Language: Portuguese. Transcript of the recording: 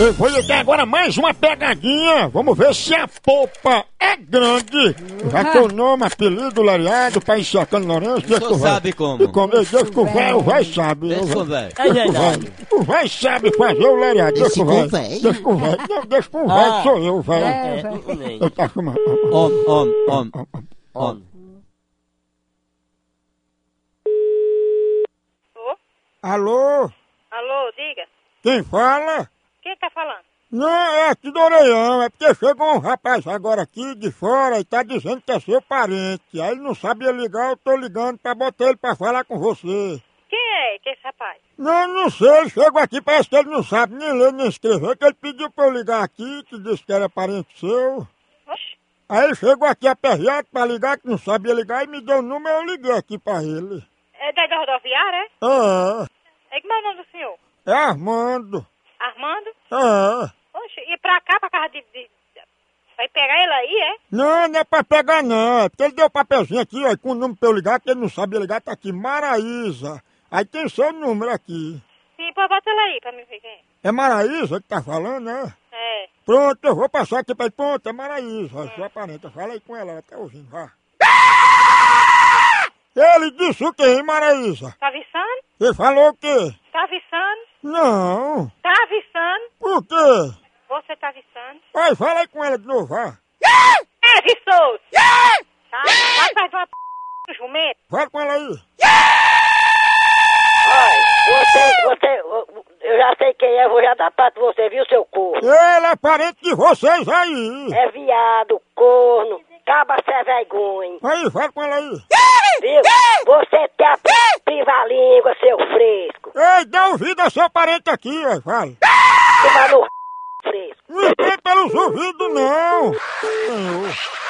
Eu vou lhe dar agora mais uma pegadinha. Vamos ver se a polpa é grande. Já que o nome, apelido, lariado, pra ir cercando Lourenço. Deixa o sabe como. E como eu deixo o velho, o velho sabe. Deixa O com o véi- velho. É verdade. O velho sabe fazer o lariado. Deixa com o velho. Deixa com o velho. Não, deixa com o velho, Ah. sou eu, velho. É, nem. Eu tá chamando. Homem, homem, homem, homem. Alô? Alô, diga. Quem fala? Quem tá falando? Não, é aqui do Orelhão, é porque chegou um rapaz agora aqui de fora e tá dizendo que é seu parente. Aí ele não sabia ligar, eu tô ligando pra botar ele pra falar com você. Quem é que é esse rapaz? Não, não sei, ele chegou aqui, parece que ele não sabe nem ler nem escrever, que ele pediu pra eu ligar aqui, que disse que era parente seu. Aí ele chegou aqui aperreado pra ligar, que não sabia ligar, e me deu o número, eu liguei aqui pra ele. é da rodoviária, é? É, É como é o nome do senhor? é Armando. Armando? É. Oxe, e pra cá, pra casa de... de- Vai pegar ele aí, é? Não, não é pra pegar não, é porque ele deu o papelzinho aqui, ó, com o número pra eu ligar, que ele não sabia ligar, tá aqui, Maraísa. Aí tem seu número aqui. Sim, pô, bota ele aí pra mim ver quem é. É Maraísa que tá falando, né? É. Pronto, eu vou passar aqui pra ele. Pronto, é Maraísa, ó, sua parente. Fala aí com ela, ela tá ouvindo, vá. Ele disse o quê, hein, Maraísa? Tá avisando? Ele falou o quê? Tá avisando? Não. Tá avisando? Por quê? Você tá avisando? Vai, fala aí com ela de novo, vá. É, avisou! Tá? Vai fazer uma p... jumento. Fala com ela aí. Você, você, eu já sei quem é, vou já dar pra você, viu, seu corno? Ele é parente de vocês aí. É viado, corno, caba sem vergonha, Aí, fala com ela aí. viu? Você tem a priva-língua, seu fresco. Ei, dá ouvido a seu parente aqui, ó, fala. Toma no fresco. Não tem pelos ouvidos, não. Senhor.